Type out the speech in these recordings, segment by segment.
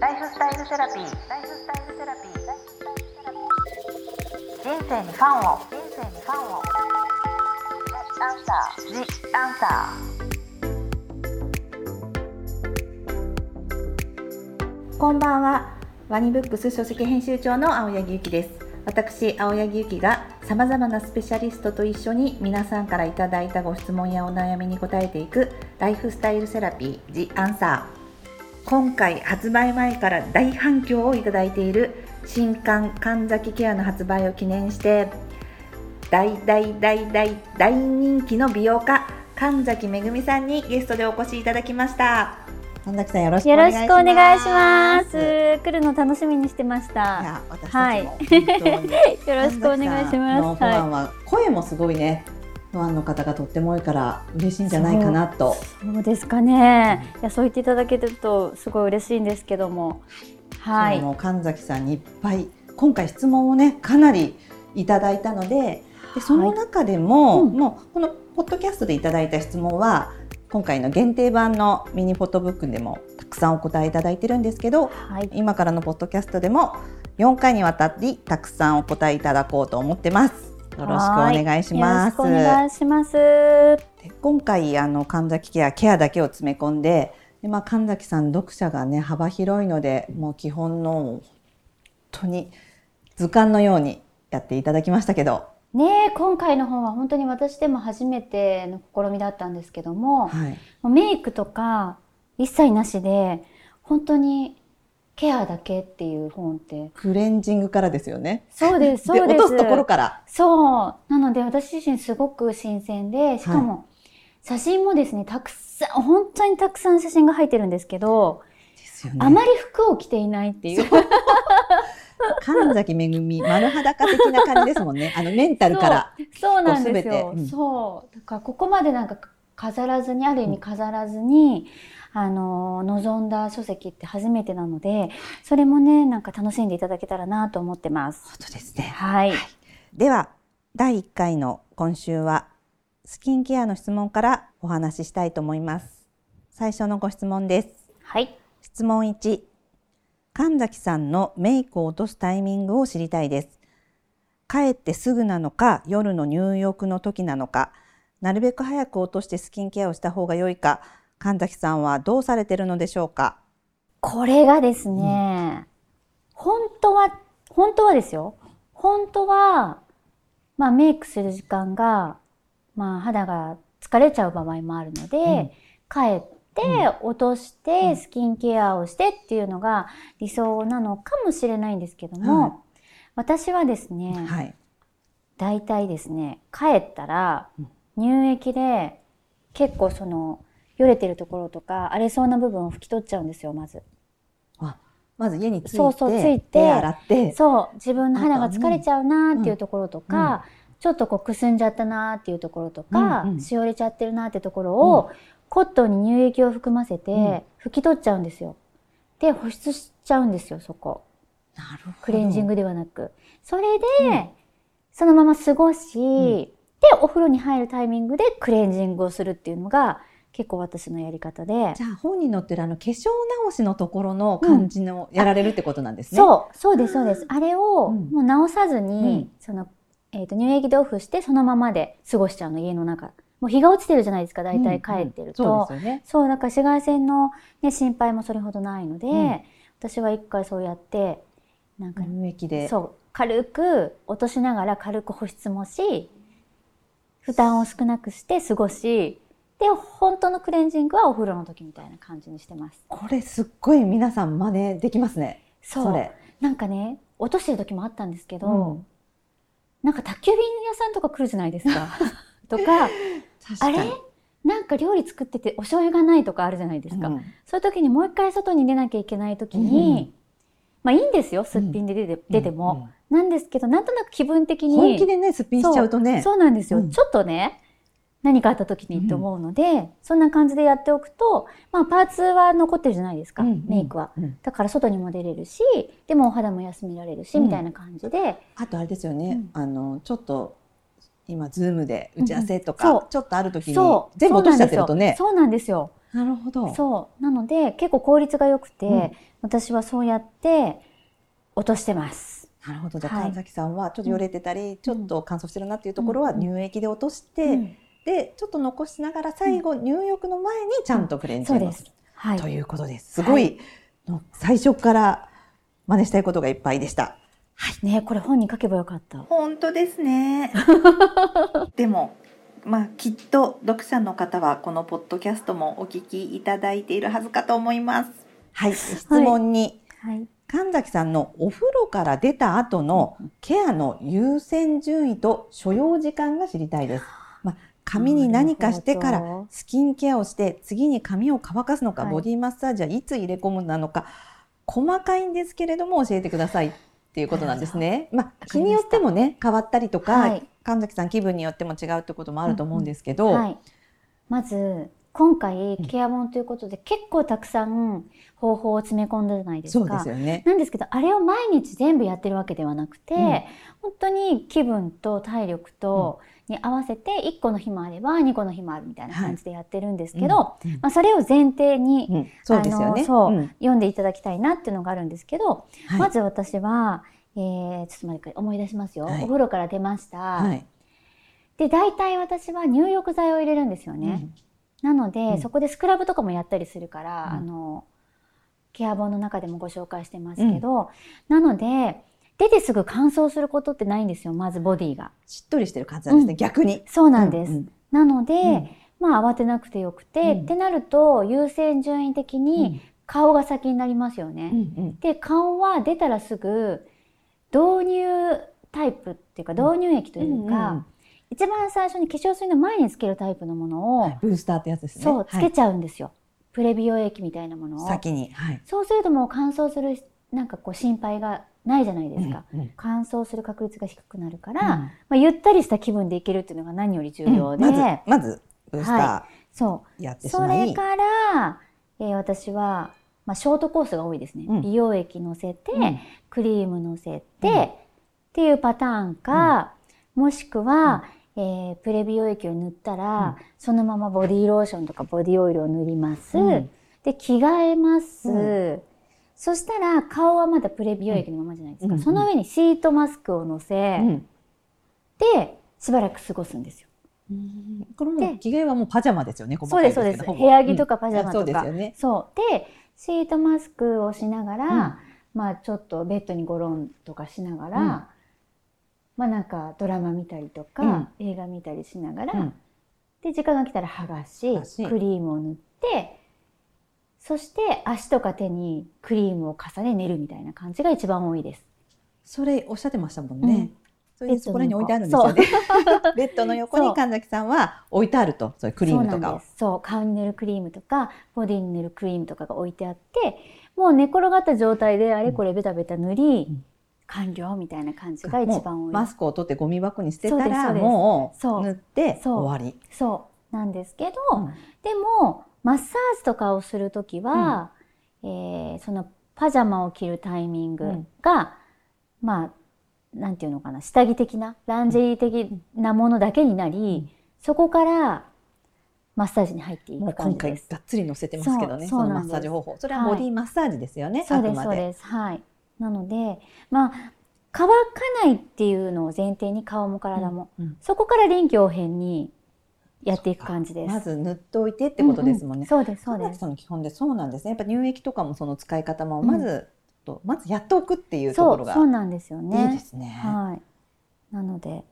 ライフスタイルセラピー。ライフスタイルセラピー。人生にファンを。人生にファンを。アンサー。ジアンサーこんばんは。ワニブックス書籍編集長の青柳ゆきです。私、青柳ゆきが様々なスペシャリストと一緒に皆さんからいただいたご質問やお悩みに答えていくライフスタイルセラピー、ジ・アンサー。今回発売前から大反響をいただいている新刊神崎ケアの発売を記念して大大大大大人気の美容家神崎めぐみさんにゲストでお越しいただきました神崎さんよろしくお願いしますくお願いします。来るの楽しみにしてましいた。や私たちもはい本当に、よろしくお願いします。はファンは声もすごいねファンの方がとっても多いから嬉しいんじゃないかなとい、そうですかね。いや、そう言っていただけると、すごい嬉しいんですけども。はい。その神崎さんにいっぱい今回質問をねかなりいただいたのででその中でも、うんもうこのポッドキャストでいただいた質問は今回の限定版のミニフォトブックでもたくさんお答えいただいてるんですけどはい。今からのポッドキャストでも4回にわたりたくさんお答えいただこうと思ってます。よろしくお願いします。よろしくお願いします。で今回あの神崎ケアケアだけを詰め込んでで、まあ、神崎さん読者がね幅広いのでもう基本の本当に図鑑のようにやっていただきましたけど、ねえ、今回の本は本当に私でも初めての試みだったんですけども、はい、メイクとか一切なしで、本当にケアだけっていう本って。クレンジングからですよね。そうです、そうです。落とすところから。そう。なので私自身すごく新鮮で、しかも写真もですね、たくさん、本当にたくさん写真が入ってるんですけど、ね。あまり服を着ていないっていう。神崎めぐみ丸裸的な感じですもんね。あのメンタルから。そうなんですよ。こうんそう。だからここまでなんか飾らずに、ある意味飾らずに、あの、望んだ書籍って初めてなので、それもね、なんか楽しんでいただけたらなと思ってます。本当ですね。はい。では第1回の今週はスキンケアの質問からお話ししたいと思います。最初のご質問です。はい。質問1神崎さんのメイクを落とすタイミングを知りたいです帰ってすぐなのか夜の入浴の時なのかなるべく早く落としてスキンケアをした方が良いか神崎さんはどうされてるのでしょうか？これがですね、本当は、本当はですよ。本当は、まあメイクする時間が、まあ肌が疲れちゃう場合もあるので、うん。帰って落としてスキンケアをしてっていうのが理想なのかもしれないんですけども、はい。私はですね、はい。大体ですね、帰ったら乳液で結構その、よれてるところとか荒れそうな部分を拭き取っちゃうんですよ、まず。あまず家に着いてそうそうついて手洗ってそう、自分の肌が疲れちゃうなーっていうところとか、うんちょっとこうくすんじゃったなーっていうところとか、うんうんしおれちゃってるなーってところを、コットンに乳液を含ませて、うん拭き取っちゃうんですよ。で、保湿しちゃうんですよ、そこ。なるほどクレンジングではなく。それで、うんそのまま過ごし、んで、お風呂に入るタイミングでクレンジングをするっていうのが、結構私のやり方で。じゃあ本に載ってるあの化粧直しのところの感じのやられるってことなんですね。そう、そうです、そうです。あれを、うんもう直さずに、うんその、えっ、と、乳液でオフして、そのままで過ごしちゃうの、家の中。もう日が落ちてるじゃないですか、大体帰ってると。うんうんそうね。だから紫外線の、ね、心配もそれほどないので、うん私は一回そうやって、なんか、乳液で。そう、軽く落としながら軽く保湿もし、負担を少なくして過ごし、で、本当のクレンジングはお風呂の時みたいな感じにしてます。これすっごい皆さん真似できますね。そう。なんかね、落としてる時もあったんですけど、うんなんか宅急便屋さんとか来るじゃないですか。とか、確かにあれ？なんか料理作っててお醤油がないとかあるじゃないですか。うんそういう時にもう一回外に出なきゃいけない時に、まあいいんですよ、すっぴんで出て,、出ても、なんですけど、なんとなく気分的うんに。本気でね、すっぴんしちゃうとね。そうなんですよ、うんちょっとね、何かあった時にって思うので、そんな感じでやっておくと、まあパーツは残ってるじゃないですか、うんメイクは。うん。だから外にも出れるし、でもお肌も休められるし、うん。みたいな感じで、あとあれですよね、うん。あのちょっと今ズームで打ち合わせとうんうん。ちょっとある時に。全部落としちゃってるとね。そうなんですよ。なるほど。そう。なので、結構効率が良くて、うん。私はそうやって落としてます。なるほど。じゃあ、はい。神崎さんはちょっとよれてたり、ちょっと乾燥してるなっていうところはうん。乳液で落として、うんで、ちょっと残しながら最後、入浴の前にちゃんとクレンジそうですングをする。。はい。ということです。すごい、の最初から真似したいことがいっぱいでした。ねこれ本に書けばよかった。本当ですね。でも、まあ、きっと読者の方はこのポッドキャストもお聞きいただいているはずかと思います。はい、質問に、はい。神崎さんのお風呂から出た後のケアの優先順位と所要時間が知りたいです。まあ、髪に何かしてからスキンケアをして次に髪を乾かすのか、はい。ボディマッサージはいつ入れ込むなのか細かいんですけれども教えてください。っていうことなんですね。まあ、日によってもね変わったりとか、はい。神崎さん気分によっても違うってこともあると思うんですけど、はい。まず、今回、ケア本ということで、結構たくさん方法を詰め込んだじゃないですそうでか。すよね。なんですけど、あれを毎日全部やってるわけではなくて、うん。本当に気分と体力と、に合わせて1個の日もあれば2個の日もあるみたいな感じでやってるんですけど、うん。うん。まあ、それを前提に、うん。そうですよね。あのそう、ん。読んでいただきたいなっていうのがあるんですけど、はい。まず私は、えー、ちょっと待って思い出しますよ、はい。お風呂から出ました、はい。で大体私は入浴剤を入れるんですよね、なので、うん。そこでスクラブとかもやったりするから、うん。あのケア本の中でもご紹介してますけど、なので出てすぐ乾燥することってないんですよまずボディが。しっとりしてる感じなんですね、うん。逆に。そうなんです、うんなので、うん。まあ慌てなくてよくて、うん。ってなると優先順位的に顔が先になりますよね、うんうん。で顔は出たらすぐ導入タイプっていうか導入液というか、うんうん一番最初に化粧水の前につけるタイプのものを、はいブースターってやつですね。そうはい。つけちゃうんですよ、プレ美容液みたいなものを。先に。はい。そうするともう乾燥するなんかこう心配がないじゃないですか、うんうん。乾燥する確率が低くなるから、うん。まあ、ゆったりした気分でいけるっていうのが何より重要で、まず、まず、ブースタはーそう。やってしそまい。れから、えー私は、まあ、ショートコースが多いですね、うん。美容液のせて、うん。クリームのせて、うん。っていうパターンか、もしくは、えープレ美容液を塗ったら、そのままボディーローションとかボディオイルを塗ります、うん。で着替えます、うそしたら顔はまだプレ美容液のままじゃないですか、うんその上にシートマスクを乗せ、うん。でしばらく過ごすんですよ。これもで着替えはもうパジャマですよね。そうです、そうです。部屋着とかパジャマそうとか。ですよね。そう。で、シートマスクをしながら、うん。まあちょっとベッドにゴロンとかしながら、うんまあなんかドラマ見たりとか、映画見たりしながら、うん。で、時間が来たら剥がし、クリームを塗って、そして足とか手にクリームを重ね寝るみたいな感じが一番多いです。それおっしゃってましたもんね。うん。それでそこらに置いてあるんですよね。ベッドの横に神崎さんは置いてあると、そういうクリームとか。そう、顔に塗るクリームとか、ボディに塗るクリームとかが置いてあって、もう寝転がった状態であれこれベタベタ塗り、うん完了みたいな感じが一番多い。マスクを取ってゴミ箱に捨てたらそうですそうです。もそう。う塗ってそう終わり。そう。なんですけど、うん。でもマッサージとかをするときは、えーそのパジャマを着るタイミングが、まあなんていうのかな下着的なランジェリー的なものだけになり、そこからマッサージに入っていく感じです。がっつり載せてますけどね、そうそのマッサージ方法。それはボディマッサージですよね、そうですあくまで。そうです。はいなのでまあ乾かないっていうのを前提に顔も体も、うんそこから臨機応変にやっていく感じです。まず塗っておいてってことですもんね。うんうんそうですそうですの基本でそうなんですね。やっぱ乳液とかもその使い方もまず、とまずやっておくっていうとそころがうそうなんですよね。いいですね。はい。なので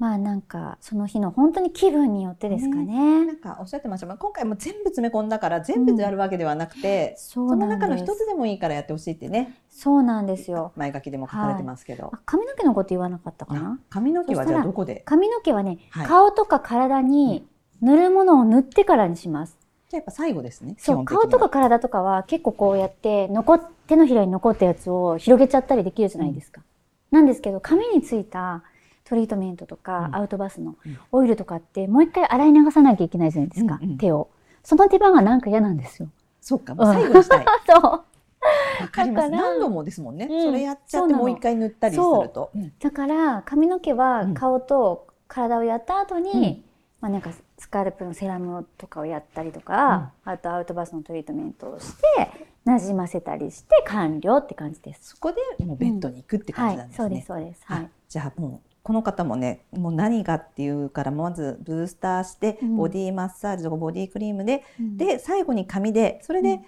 まあなんかその日の本当に気分によってですかね。なんかおっしゃってましたが今回も全部詰め込んだから全部やるわけではなくて、そそうんです。中の一つでもいいからやってほしいってねそうなんですよ。前書きでも書かれてますけど、あ髪の毛のこと言わなかったかな？髪の毛はじゃあどこで？髪の毛はね、はい顔とか体に塗るものを塗ってからにします。じゃあやっぱ最後ですね基そう顔とか体とかは結構こうやって残っ手のひらに残ったやつを広げちゃったりできるじゃないですか。なんですけど髪についたトリートメントとか、うん。アウトバスのうん。オイルとかってもう一回洗い流さなきゃいけないじゃないですか、うんうん手を。その手間がなんか嫌なんですよ。そうかもう最後にしたい。そう。わかります。だから何度もですもんね、うん。それやっちゃってもう一回塗ったりすると、うん。だから髪の毛はうん。顔と体をやった後に、うん。まあなんかスカルプのセラムとかをやったりとか、あとアウトバスのトリートメントをしてなじませたりして完了って感じです。そこでもうベッドに行くって感じなんですね。はい、そうですそうです。はい。あ。じゃあもうこの方もねもう何がっていうからまずブースターして、うんボディマッサージとかボディクリームで、うんで最後に髪でそれで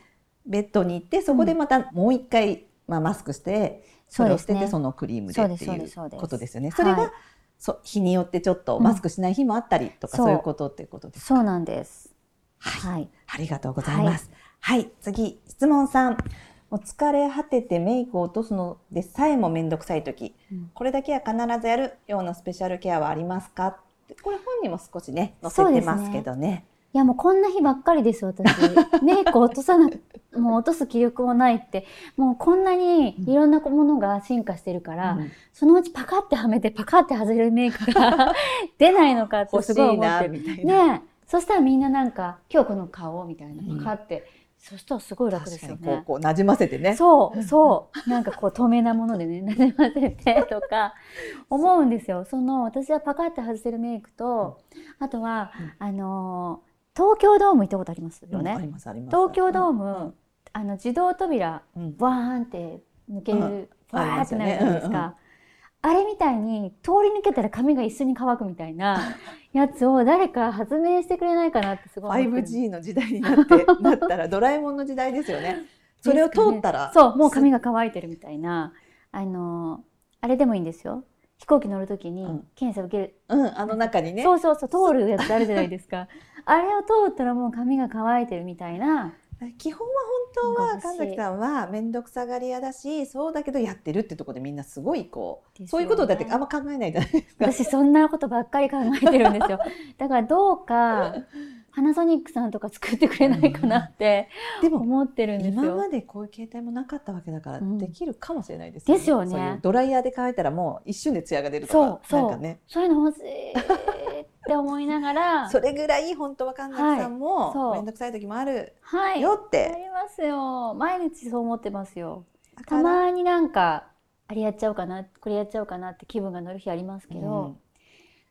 ベッドに行ってそこでまたもう一回、まあ、マスクしてそれを捨ててそのクリームでっていうことですよね。それが、はいそう日によってちょっとマスクしない日もあったりとか、そういうことっていうことですか？そうなんです。はいはい。ありがとうございます。はい、次、質問3。もう疲れ果ててメイクを落とすのでさえもめんどくさい時、うんこれだけは必ずやるようなスペシャルケアはありますか？ってこれ本にも少しね載せてますけどね。いやもうこんな日ばっかりです私。メイク落とさな、もう落とす気力もないって、もうこんなにいろんなものが進化してるから、うんそのうちパカってはめてパカって外れるメイクが 出ないのかって欲しすごい思って。ねえ。そしたらみんななんか、今日この顔みたいなうんパカって、そしたらすごい楽ですよね。にこうこう馴染ませてね。そう、そう。なんかこう透明なものでね、なじませてとか思うんですよ。その、私はパカって外せるメイクと、あとは、あのー、東京ドーム行ったことありますようんあね。りますあります。東京ドーム、あの、自動扉、うんうんバーンって抜ける、うんバーってなるじゃないですか。あれみたいに、通り抜けたら髪が一緒に乾くみたいな やつを誰か発明してくれないかなってすごい思ってる。5G の時代になって なったらドラえもんの時代ですよね。それを通ったら、そう、もう髪が乾いてるみたいな、あの、あれでもいいんですよ。飛行機乗るときにうん検査受ける、うんあの中にね。そうそうそう、通るやつあるじゃないですか。あれを通ったらもう髪が乾いてるみたいな。基本は本当は神崎さんは面倒くさがり屋だしそうだけどやってるってところでみんなすごいこう、ですよね。そういうことだってあんま考えないじゃないですか。私そんなことばっかり考えてるんですよ。だからどうか、パナソニックさんとか作ってくれないかなってでも思ってるんですよ。今までこういう携帯もなかったわけだからうん。できるかもしれないですですよね。そういうドライヤーで乾いたらもう一瞬でツヤが出るとかそうそう。なんかね。そういうの欲しいって思いながら、それぐらい本当は神崎さんも面倒くさい時もあるはい。あよって、りますよ。毎日そう思ってますよ。たまになんか、あれやっちゃおうかな、これやっちゃおうかなって気分が乗る日ありますけど、うん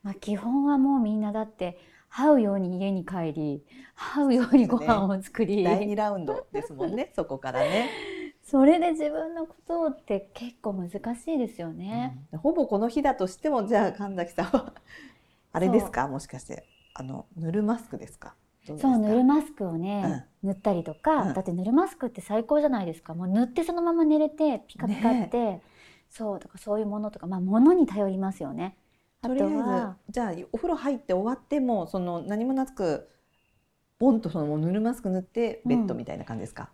まあ基本はもうみんなだって、這うように家に帰り、這うようにご飯を作り、第2ラウンドですもんね そこからね、それで自分のことって結構難しいですよね。うんほぼこの日だとしてもじゃあ神崎さんはあれですか？もしかして。あの塗るマスクですか？そう、塗るマスクをね、塗ったりとか、うん。だって塗るマスクって最高じゃないですか。もう塗ってそのまま寝れて、ピカピカって、そう、とかそういうものとか、まあ物に頼りますよね。あととりあえずは、じゃあお風呂入って終わってもその何もなくボンとその塗るマスク塗ってベッドみたいな感じですか、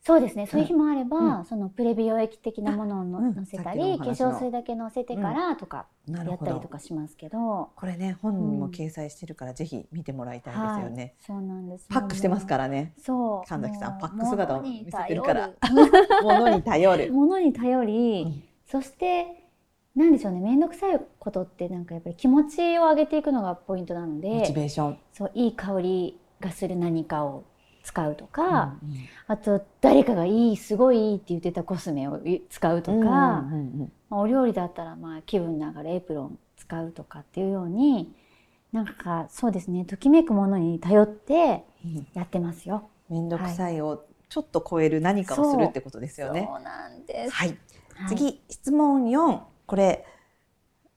そうですね。そういう日もあれば、うん。そのプレビオ液的なものをの、うん。乗せたり、化粧水だけ乗せてからとかやったりとかしますけど、これね本にも掲載してるから、ぜひ見てもらいたいですよね、そうなんです。パックしてますからね。そう。神崎さんパック姿を見せてるから。物に頼る。物に頼り、うん。そしてなんでしょうね。面倒くさいことってなんかやっぱり気持ちを上げていくのがポイントなのモチでベーション、そういい香りがする何かを使うとか、うんあと誰かがいいすごいいいって言ってたコスメを使うとか、うんうんうんまあお料理だったらまあ気分ながらエプロン使うとかっていうようになんかそうですねときめくものに頼ってうん。やってますよ。面倒くさいをちょっと超える何かをするってことですよね。そうなんです。はい、はい。次質問4これ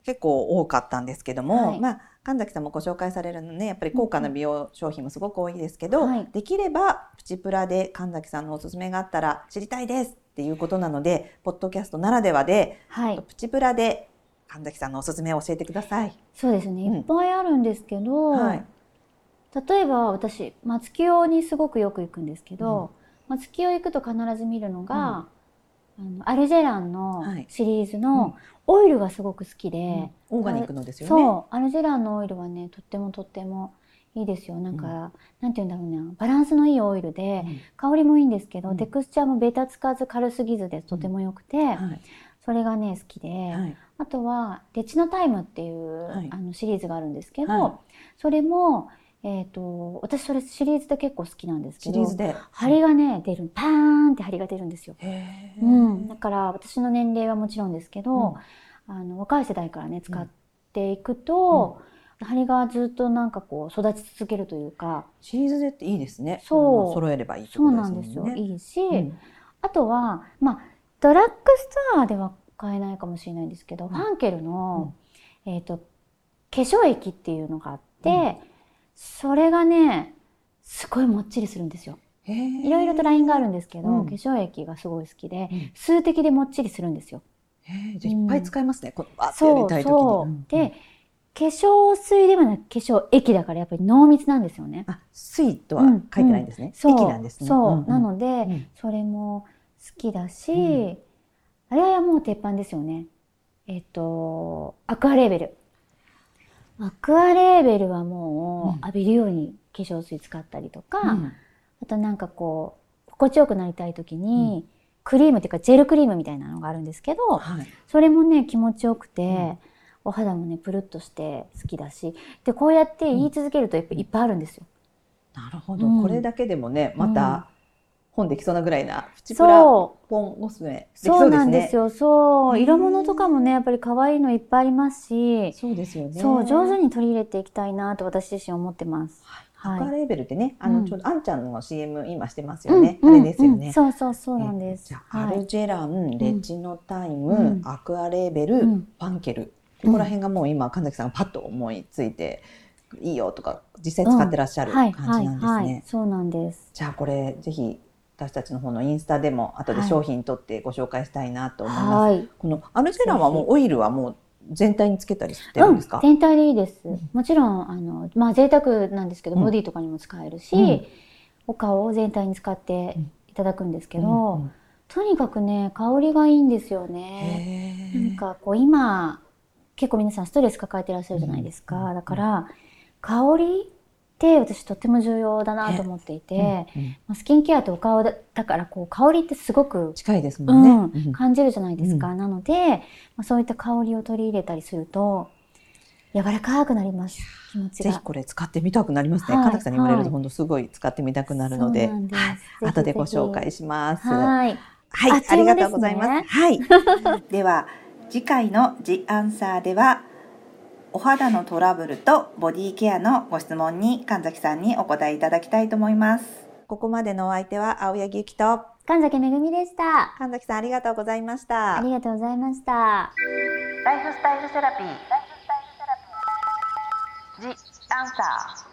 結構多かったんですけども、はい。まあ神崎さんもご紹介されるのね。やっぱり高価な美容商品もすごく多いですけど、はい。できればプチプラで神崎さんのおすすめがあったら知りたいですっていうことなのでポッドキャストならではで、はい、プチプラで神崎さんのおすすめを教えてください。そうですね。うん。いっぱいあるんですけど、はい。例えば私松清にすごくよく行くんですけど、松清行くと必ず見るのが、あのアルジェランのはい。シリーズうん。のオイルがすごく好きで、オーガニックのですよね。そう。アルジェランのオイルはねとってもとってもいいですよ。なんか、なんて言うんだろうな。バランスのいいオイルで、うん。香りもいいんですけど、うん。テクスチャーもベタつかず軽すぎずでとても良くて、はい。それがね好きで、はい。あとは「レチノタイム」っていう、はい。あのシリーズがあるんですけど、はい。それも、えー、と私それシリーズで結構好きなんですけどシリーズで。針がね出るパーンって針が出るんですよ。うん、だから私の年齢はもちろんですけど、うん。あの若い世代からね使っていくと、張りがずっとなんかこう育ち続けるというかシリーズでっていいですね。そう。の揃えればいいってそうことなんですよ。いいし、うん。あとは、まあ、ドラッグストアでは買えないかもしれないんですけど、ん。ファンケルの、えっ、と、化粧液っていうのがあって、うんそれがね、すごいもっちりするんですよ。いろいろとラインがあるんですけど、うん化粧液がすごい好きで、うん数滴でもっちりするんですよ。じゃあいっぱい使いますね。このバーってやそうりたい時に。そう。んで、化粧水ではなく化粧液だからやっぱり濃密なんですよね。あ、水とは書いてないんですね。そう液なんですね。そう。んんなので、うんそれも好きだし、うんあれはもう鉄板ですよね。えっと、アクアレーベル。アクアレーベルはもう浴びるように化粧水使ったりとか、うん。あとなんかこう、心地よくなりたい時に、クリームっていうかジェルクリームみたいなのがあるんですけど、はい。それもね、気持ちよくて、うん。お肌もね、プルッとして好きだし、で、こうやって言い続けるとやっぱいっぱいあるんですよ。なるほど、うん。これだけでもね、まうん。た本できそうなぐらいなプチプラそう。ポンコスメできそそう。なんですよ。そう。色物とかもね、やっぱり可愛いのいっぱいありますし、そうですよね。そう、上手に取り入れていきたいなと私自身思ってます。アクアはい。レーベルってね、あうんのちょうどあんちゃんの CM 今してますよね。うんあれですよね。うんそうそうそうなんです。じゃアルジェラン、レチノタイム、うんアクアレーベル、うんパンケル。ここら辺がもう今神崎さんがパッと思いついて、いいよとか実際使ってらっしゃるはい感じなんですね。はいはい。そうなんです。じゃあこれぜひ私たちの方のインスタでも後で商品取ってご紹介したいなと思います。はい。このアルジェランはもうオイルはもう全体につけたりしてるんですか？うん、全体でいいです。うん。もちろん、あの、まあ贅沢なんですけど、うん。ボディとかにも使えるし、うん。お顔を全体に使っていただくんですけど、うんうん。とにかくね、香りがいいんですよね。なんかこう今結構皆さんストレス抱えてらっしゃるじゃないですか、うん。だから香りって私とっても重要だなと思っていて、うんうん。まあスキンケアってお顔だだからこう香りってすごく近いですもんね。うんうん。感じるじゃないですか、なので、まあ、そういった香りを取り入れたりすると柔らかくなります。気持ちが。ぜひこれ使ってみたくなりますね。はいさんに言われるはい。と本当すごい使ってみたくなるので、はいぜひ後でご紹介します。はい。はい、あありがとうございます。はい。では次回の「ジ・アンサー」ではお肌のトラブルとボディケアのご質問に神崎さんにお答えいただきたいと思います。ここまでのお相手は青柳ゆきと神崎めぐみでした。神崎さんありがとうございました。ありがとうございました。ライフスタイルセラピー「ジ・アンサー」